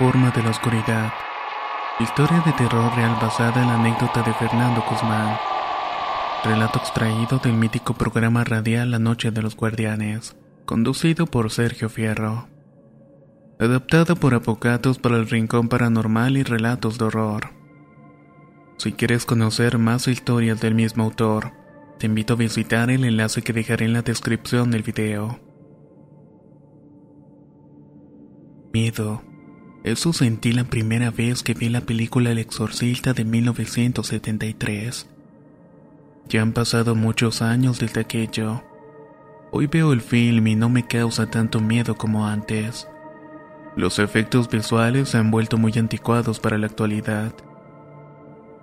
Forma de la oscuridad. Historia de terror real basada en la anécdota de Fernando Guzmán. Relato extraído del mítico programa radial La Noche de los Guardianes, conducido por Sergio Fierro. Adaptada por Apocatos para el Rincón Paranormal y Relatos de Horror. Si quieres conocer más historias del mismo autor, te invito a visitar el enlace que dejaré en la descripción del video. Miedo. Eso sentí la primera vez que vi la película El Exorcista de 1973. Ya han pasado muchos años desde aquello. Hoy veo el film y no me causa tanto miedo como antes. Los efectos visuales se han vuelto muy anticuados para la actualidad.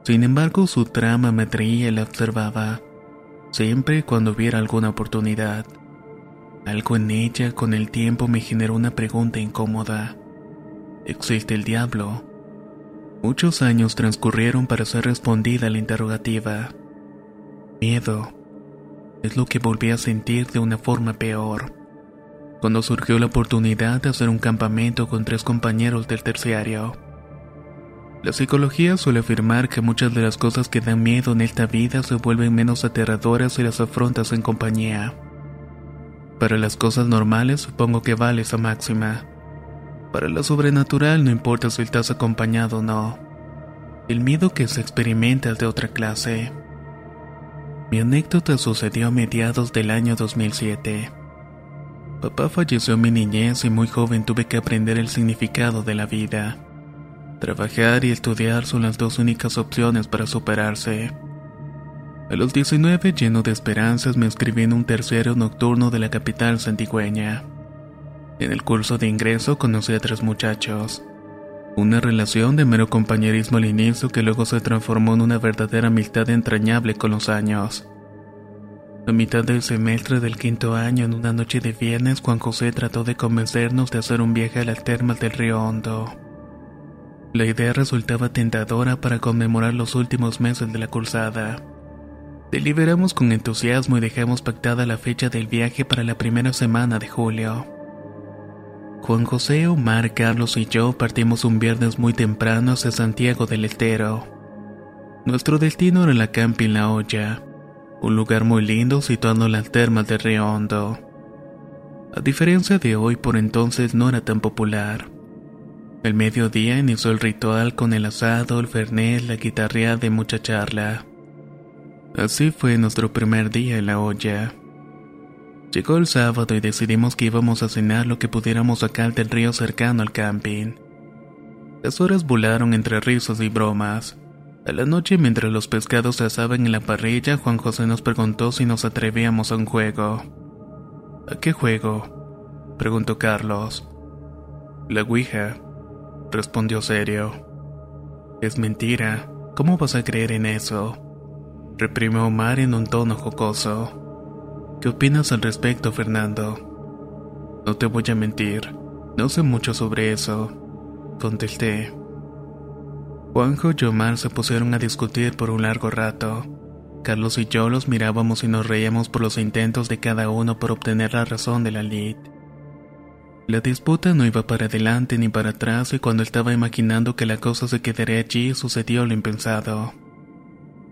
Sin embargo, su trama me atraía y la observaba, siempre cuando hubiera alguna oportunidad. Algo en ella con el tiempo me generó una pregunta incómoda. ¿Existe el diablo? Muchos años transcurrieron para ser respondida la interrogativa. Miedo. Es lo que volví a sentir de una forma peor. Cuando surgió la oportunidad de hacer un campamento con tres compañeros del terciario. La psicología suele afirmar que muchas de las cosas que dan miedo en esta vida se vuelven menos aterradoras si las afrontas en compañía. Para las cosas normales supongo que vale esa máxima. Para lo sobrenatural no importa si estás acompañado o no. El miedo que se experimenta es de otra clase. Mi anécdota sucedió a mediados del año 2007. Papá falleció en mi niñez y muy joven tuve que aprender el significado de la vida. Trabajar y estudiar son las dos únicas opciones para superarse. A los 19, lleno de esperanzas, me inscribí en un terciario nocturno de la capital santigüeña. En el curso de ingreso conocí a tres muchachos. Una relación de mero compañerismo al inicio que luego se transformó en una verdadera amistad entrañable con los años. A mitad del semestre del quinto año, en una noche de viernes, Juan José trató de convencernos de hacer un viaje a las termas del río Hondo. La idea resultaba tentadora para conmemorar los últimos meses de la cursada. Deliberamos con entusiasmo y dejamos pactada la fecha del viaje para la primera semana de julio. Juan José, Omar, Carlos y yo partimos un viernes muy temprano hacia Santiago del Estero. Nuestro destino era la Camping La Olla, un lugar muy lindo situado en las termas de Río Hondo. A diferencia de hoy, por entonces no era tan popular. El mediodía inició el ritual con el asado, el fernet, la guitarreada y mucha charla. Así fue nuestro primer día en la olla. Llegó el sábado y decidimos que íbamos a cenar lo que pudiéramos sacar del río cercano al camping. Las horas volaron entre risas y bromas. A la noche, mientras los pescados se asaban en la parrilla, Juan José nos preguntó si nos atrevíamos a un juego. ¿A qué juego? preguntó Carlos. La Ouija, respondió serio. Es mentira. ¿Cómo vas a creer en eso? reprimió Omar en un tono jocoso. ¿Qué opinas al respecto, Fernando? No te voy a mentir, no sé mucho sobre eso, contesté. Juanjo y Omar se pusieron a discutir por un largo rato. Carlos y yo los mirábamos y nos reíamos por los intentos de cada uno por obtener la razón de la lid. La disputa no iba para adelante ni para atrás y cuando estaba imaginando que la cosa se quedaría allí sucedió lo impensado.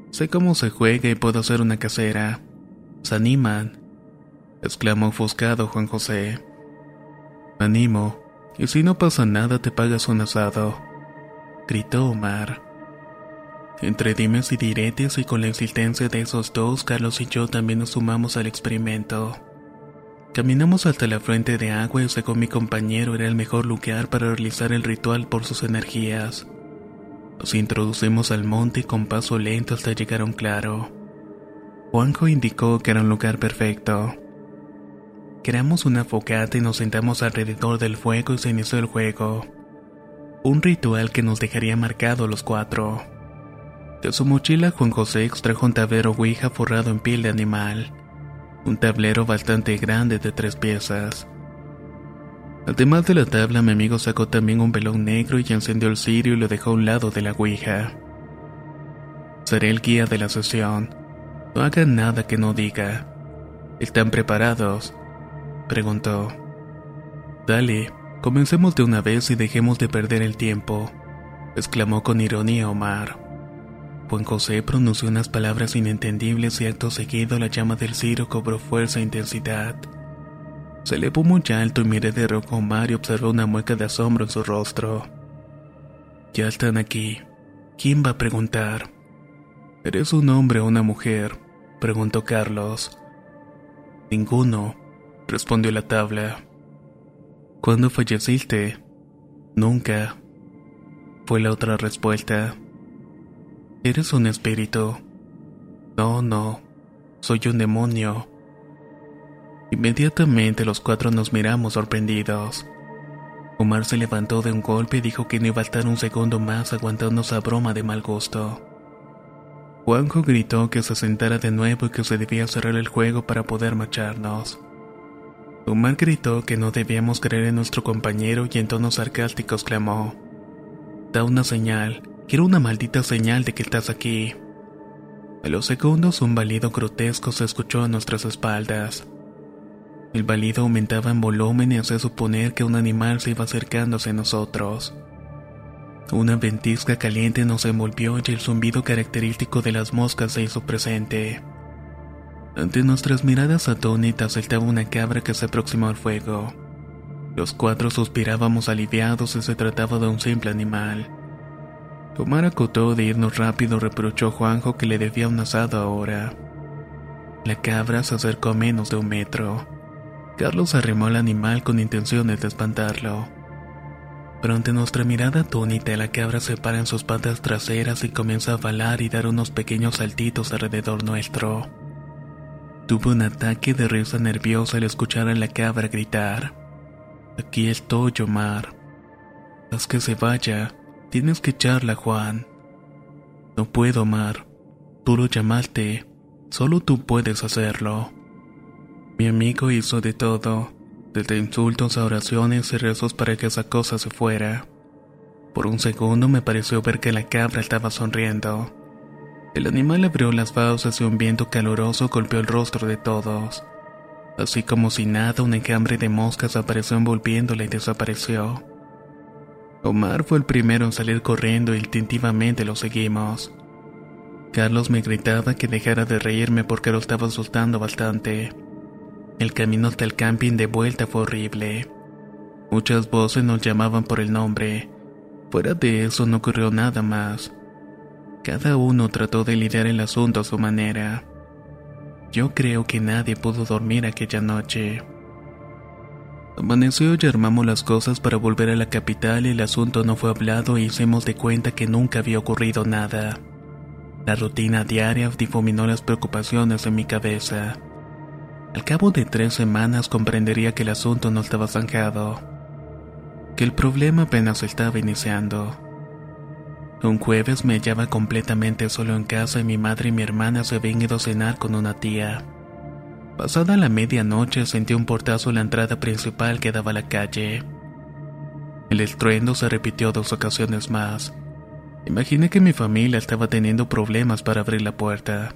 Sé cómo se juega y puedo hacer una casera. Se animan, exclamó ofuscado Juan José. Animo, y si no pasa nada te pagas un asado, gritó Omar. Entre dimes y diretes y con la existencia de esos dos, Carlos y yo también nos sumamos al experimento. Caminamos hasta la fuente de agua y según mi compañero era el mejor lugar para realizar el ritual por sus energías. Nos introducimos al monte con paso lento hasta llegar a un claro. Juanjo indicó que era un lugar perfecto. Creamos una fogata y nos sentamos alrededor del fuego y se inició el juego. Un ritual que nos dejaría marcado los cuatro. De su mochila, Juan José extrajo un tablero Ouija forrado en piel de animal un tablero bastante grande de tres piezas. Además de la tabla, mi amigo sacó también un velón negro y encendió el cirio y lo dejó a un lado de la Ouija. Seré el guía de la sesión. No hagan nada que no diga. ¿Están preparados? Preguntó. Dale, comencemos de una vez y dejemos de perder el tiempo, exclamó con ironía Omar. Juan José pronunció unas palabras inentendibles y acto seguido la llama del ciro cobró fuerza e intensidad. Se elevó muy alto y miré de rojo a Omar y observé una mueca de asombro en su rostro. Ya están aquí. ¿Quién va a preguntar? ¿Eres un hombre o una mujer? Preguntó Carlos. Ninguno, respondió la tabla. ¿Cuándo falleciste? Nunca. Fue la otra respuesta. Eres un espíritu. No, no, soy un demonio. Inmediatamente los cuatro nos miramos sorprendidos. Omar se levantó de un golpe y dijo que no iba a estar un segundo más aguantando esa broma de mal gusto. Juanjo gritó que se sentara de nuevo y que se debía cerrar el juego para poder marcharnos. Omar gritó que no debíamos creer en nuestro compañero y en tonos sarcásticos clamó: Da una señal, Quiero una maldita señal de que estás aquí. A los segundos un balido grotesco se escuchó a nuestras espaldas. El balido aumentaba en volumen y hacía suponer que un animal se iba acercándose a nosotros. Una ventisca caliente nos envolvió y el zumbido característico de las moscas se hizo presente. Ante nuestras miradas atónitas saltaba una cabra que se aproximó al fuego. Los cuatro suspirábamos aliviados y se trataba de un simple animal. Omar acotó de irnos rápido reprochó Juanjo que le debía un asado ahora. La cabra se acercó a menos de un metro. Carlos arrimó al animal con intenciones de espantarlo. Pero nuestra mirada atónita, la cabra se para en sus patas traseras y comienza a balar y dar unos pequeños saltitos alrededor nuestro. Tuve un ataque de risa nerviosa al escuchar a la cabra gritar. Aquí estoy, Omar. Haz que se vaya, Tienes que echarla, Juan. No puedo, Omar. Tú lo llamaste. Solo tú puedes hacerlo. Mi amigo hizo de todo, desde insultos a oraciones y rezos para que esa cosa se fuera. Por un segundo me pareció ver que la cabra estaba sonriendo. El animal abrió las fauces y un viento caluroso golpeó el rostro de todos. Así como si nada, un enjambre de moscas apareció envolviéndola y desapareció. Omar fue el primero en salir corriendo e instintivamente lo seguimos. Carlos me gritaba que dejara de reírme porque lo estaba asustando bastante. El camino hasta el camping de vuelta fue horrible. Muchas voces nos llamaban por el nombre. Fuera de eso no ocurrió nada más. Cada uno trató de lidiar el asunto a su manera. Yo creo que nadie pudo dormir aquella noche. Amaneció y armamos las cosas para volver a la capital y el asunto no fue hablado e hicimos de cuenta que nunca había ocurrido nada. La rutina diaria difuminó las preocupaciones en mi cabeza. Al cabo de tres semanas comprendería que el asunto no estaba zanjado, que el problema apenas estaba iniciando. Un jueves me hallaba completamente solo en casa y mi madre y mi hermana se habían ido a cenar con una tía. Pasada la medianoche sentí un portazo en la entrada principal que daba a la calle. El estruendo se repitió dos ocasiones más. Imaginé que mi familia estaba teniendo problemas para abrir la puerta.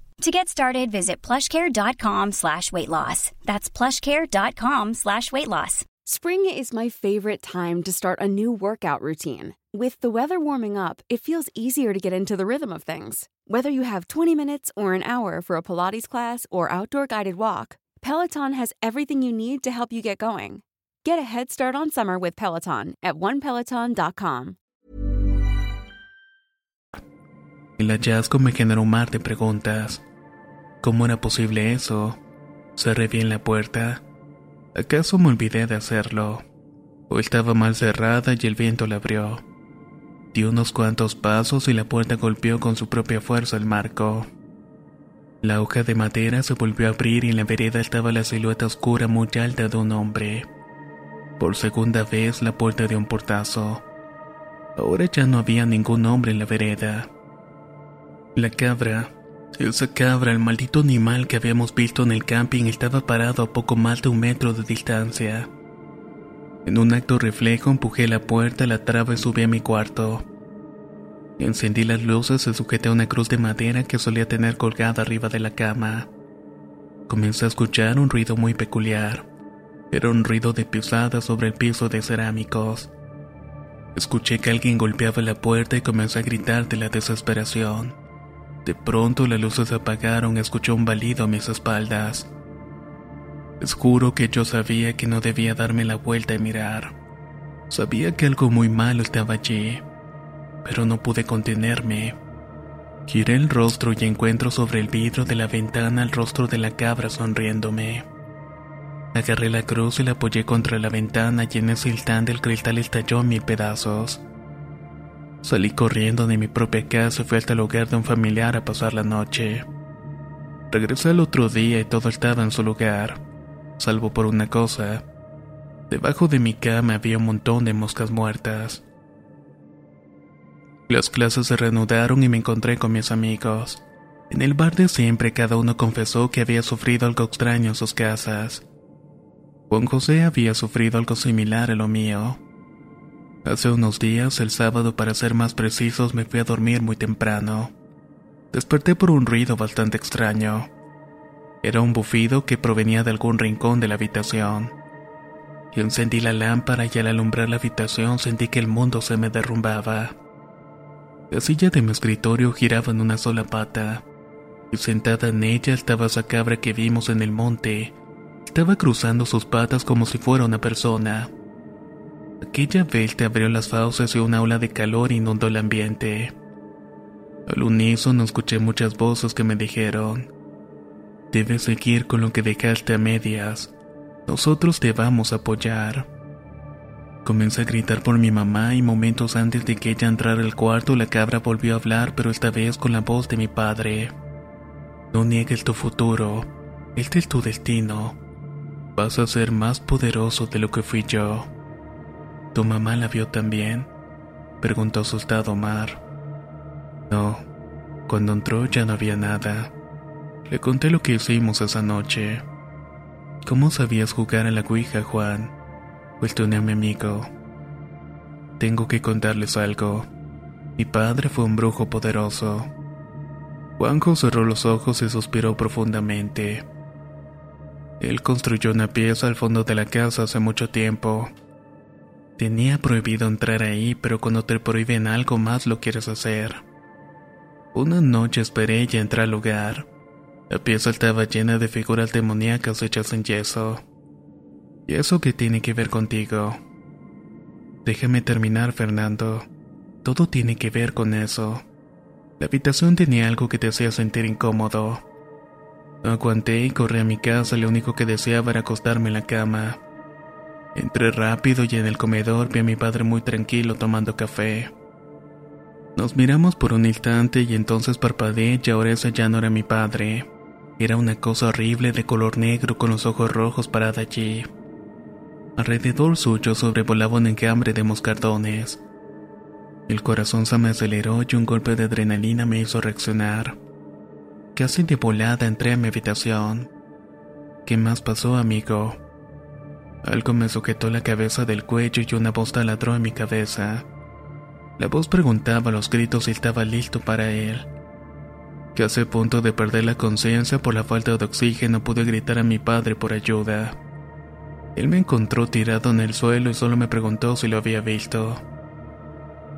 To get started, visit plushcare.com slash weight loss. That's plushcare.com slash weight loss. Spring is my favorite time to start a new workout routine. With the weather warming up, it feels easier to get into the rhythm of things. Whether you have 20 minutes or an hour for a Pilates class or outdoor guided walk, Peloton has everything you need to help you get going. Get a head start on summer with Peloton at onepeloton.com. El hallazgo me generó un mar de preguntas. ¿Cómo era posible eso? Cerré bien la puerta. ¿Acaso me olvidé de hacerlo? ¿O estaba mal cerrada y el viento la abrió? Di unos cuantos pasos y la puerta golpeó con su propia fuerza el marco. La hoja de madera se volvió a abrir y en la vereda estaba la silueta oscura muy alta de un hombre. Por segunda vez la puerta dio un portazo. Ahora ya no había ningún hombre en la vereda. La cabra, esa cabra, el maldito animal que habíamos visto en el camping, estaba parado a poco más de un metro de distancia. En un acto reflejo empujé la puerta, la traba y subí a mi cuarto. Encendí las luces y sujeté a una cruz de madera que solía tener colgada arriba de la cama. Comencé a escuchar un ruido muy peculiar. Era un ruido de pisadas sobre el piso de cerámicos. Escuché que alguien golpeaba la puerta y comencé a gritar de la desesperación. De pronto las luces se apagaron escuché un balido a mis espaldas. Les juro que yo sabía que no debía darme la vuelta y mirar. Sabía que algo muy malo estaba allí, pero no pude contenerme. Giré el rostro y encuentro sobre el vidrio de la ventana el rostro de la cabra sonriéndome. Agarré la cruz y la apoyé contra la ventana y en ese instante el cristal estalló en mil pedazos. Salí corriendo de mi propia casa y fui hasta el hogar de un familiar a pasar la noche. Regresé al otro día y todo estaba en su lugar salvo por una cosa. Debajo de mi cama había un montón de moscas muertas. Las clases se reanudaron y me encontré con mis amigos. En el bar de siempre cada uno confesó que había sufrido algo extraño en sus casas. Juan José había sufrido algo similar a lo mío. Hace unos días, el sábado para ser más precisos, me fui a dormir muy temprano. Desperté por un ruido bastante extraño. Era un bufido que provenía de algún rincón de la habitación. Y encendí la lámpara y al alumbrar la habitación sentí que el mundo se me derrumbaba. La silla de mi escritorio giraba en una sola pata, y sentada en ella estaba esa cabra que vimos en el monte. Estaba cruzando sus patas como si fuera una persona. Aquella te abrió las fauces y una ola de calor inundó el ambiente. Al unísono escuché muchas voces que me dijeron, Debes seguir con lo que dejaste a medias. Nosotros te vamos a apoyar. Comencé a gritar por mi mamá y momentos antes de que ella entrara al cuarto la cabra volvió a hablar pero esta vez con la voz de mi padre. No niegues tu futuro, este es tu destino. Vas a ser más poderoso de lo que fui yo. ¿Tu mamá la vio también? Preguntó asustado Omar. No, cuando entró ya no había nada. Le conté lo que hicimos esa noche. ¿Cómo sabías jugar a la Ouija, Juan? Cuestioné a mi amigo. Tengo que contarles algo. Mi padre fue un brujo poderoso. Juanjo cerró los ojos y suspiró profundamente. Él construyó una pieza al fondo de la casa hace mucho tiempo. Tenía prohibido entrar ahí, pero cuando te prohíben algo más lo quieres hacer. Una noche esperé y entré al lugar. La pieza estaba llena de figuras demoníacas hechas en yeso. ¿Y eso qué tiene que ver contigo? Déjame terminar, Fernando. Todo tiene que ver con eso. La habitación tenía algo que te hacía sentir incómodo. aguanté y corrí a mi casa, lo único que deseaba era acostarme en la cama. Entré rápido y en el comedor vi a mi padre muy tranquilo tomando café. Nos miramos por un instante y entonces parpadeé y ahora ese ya no era mi padre. Era una cosa horrible de color negro con los ojos rojos parada allí. Alrededor suyo sobrevolaba un enjambre de moscardones. El corazón se me aceleró y un golpe de adrenalina me hizo reaccionar. Casi de volada entré a mi habitación. ¿Qué más pasó, amigo? Algo me sujetó la cabeza del cuello y una voz taladró en mi cabeza. La voz preguntaba a los gritos si estaba listo para él. Casi a punto de perder la conciencia por la falta de oxígeno pude gritar a mi padre por ayuda. Él me encontró tirado en el suelo y solo me preguntó si lo había visto.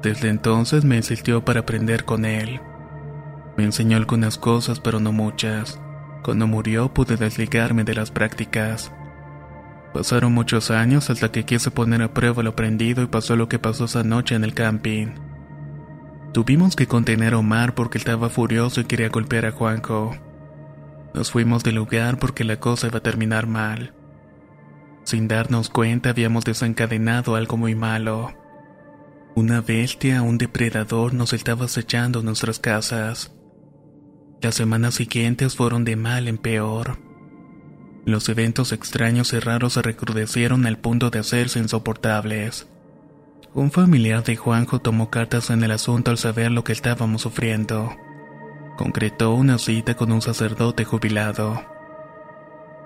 Desde entonces me insistió para aprender con él. Me enseñó algunas cosas pero no muchas. Cuando murió pude desligarme de las prácticas. Pasaron muchos años hasta que quise poner a prueba lo aprendido y pasó lo que pasó esa noche en el camping. Tuvimos que contener a Omar porque estaba furioso y quería golpear a Juanjo. Nos fuimos del lugar porque la cosa iba a terminar mal. Sin darnos cuenta habíamos desencadenado algo muy malo. Una bestia, un depredador nos estaba acechando nuestras casas. Las semanas siguientes fueron de mal en peor. Los eventos extraños y raros se recrudecieron al punto de hacerse insoportables. Un familiar de Juanjo tomó cartas en el asunto al saber lo que estábamos sufriendo. Concretó una cita con un sacerdote jubilado.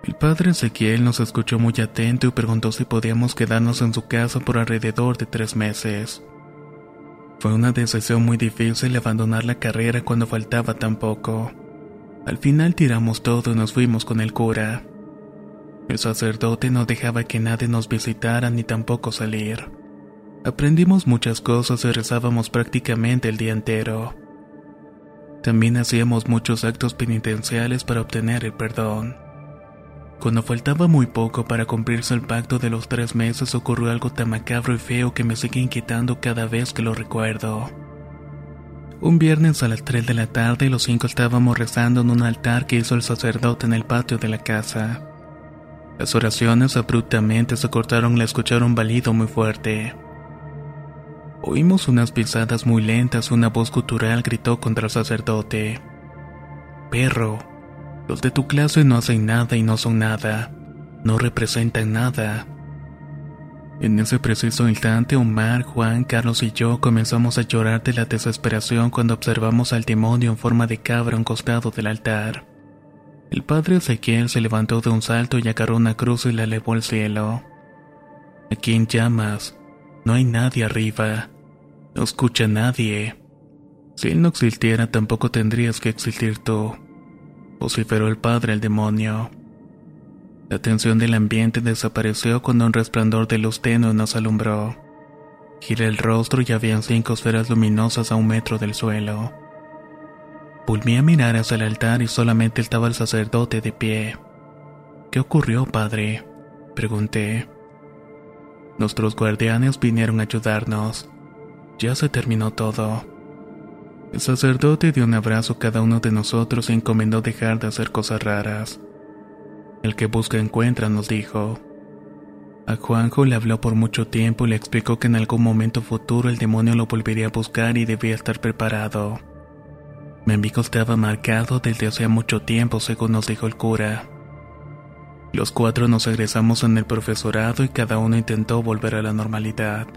El padre Ezequiel nos escuchó muy atento y preguntó si podíamos quedarnos en su casa por alrededor de tres meses. Fue una decisión muy difícil abandonar la carrera cuando faltaba tan poco. Al final tiramos todo y nos fuimos con el cura. El sacerdote no dejaba que nadie nos visitara ni tampoco salir. Aprendimos muchas cosas y rezábamos prácticamente el día entero. También hacíamos muchos actos penitenciales para obtener el perdón. Cuando faltaba muy poco para cumplirse el pacto de los tres meses ocurrió algo tan macabro y feo que me sigue inquietando cada vez que lo recuerdo. Un viernes a las 3 de la tarde los cinco estábamos rezando en un altar que hizo el sacerdote en el patio de la casa. Las oraciones abruptamente se cortaron al escuchar un balido muy fuerte. Oímos unas pisadas muy lentas una voz gutural gritó contra el sacerdote. Perro, los de tu clase no hacen nada y no son nada. No representan nada. En ese preciso instante, Omar, Juan, Carlos y yo comenzamos a llorar de la desesperación cuando observamos al demonio en forma de cabra a un costado del altar. El padre Ezequiel se levantó de un salto y agarró una cruz y la elevó al cielo. ¿A quién llamas? No hay nadie arriba. No escucha nadie. Si él no existiera, tampoco tendrías que existir tú. Vociferó el padre al demonio. La tensión del ambiente desapareció cuando un resplandor de luz tenue nos alumbró. Giré el rostro y habían cinco esferas luminosas a un metro del suelo. Volví a mirar hacia el altar y solamente estaba el sacerdote de pie. ¿Qué ocurrió, padre? Pregunté. Nuestros guardianes vinieron a ayudarnos. Ya se terminó todo. El sacerdote dio un abrazo a cada uno de nosotros y encomendó dejar de hacer cosas raras. El que busca encuentra, nos dijo. A Juanjo le habló por mucho tiempo y le explicó que en algún momento futuro el demonio lo volvería a buscar y debía estar preparado. Mi amigo estaba marcado desde hacía mucho tiempo, según nos dijo el cura. Los cuatro nos egresamos en el profesorado y cada uno intentó volver a la normalidad.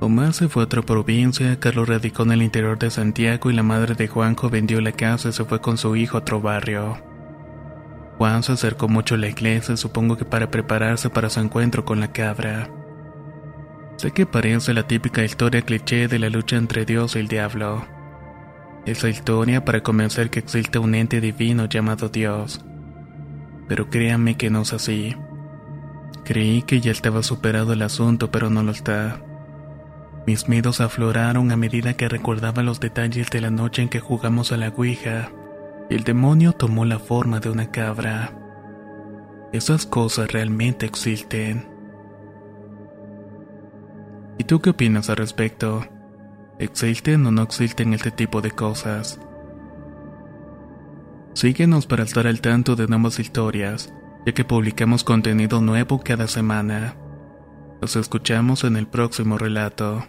Omar se fue a otra provincia, Carlos radicó en el interior de Santiago y la madre de Juanjo vendió la casa y se fue con su hijo a otro barrio. Juan se acercó mucho a la iglesia, supongo que para prepararse para su encuentro con la cabra. Sé que parece la típica historia cliché de la lucha entre Dios y el diablo esa historia para convencer que existe un ente divino llamado Dios. Pero créanme que no es así. Creí que ya estaba superado el asunto, pero no lo está. Mis miedos afloraron a medida que recordaba los detalles de la noche en que jugamos a la Ouija. El demonio tomó la forma de una cabra. Esas cosas realmente existen. ¿Y tú qué opinas al respecto? ¿Existen o no existen este tipo de cosas? Síguenos para estar al tanto de nuevas historias, ya que publicamos contenido nuevo cada semana. Nos escuchamos en el próximo relato.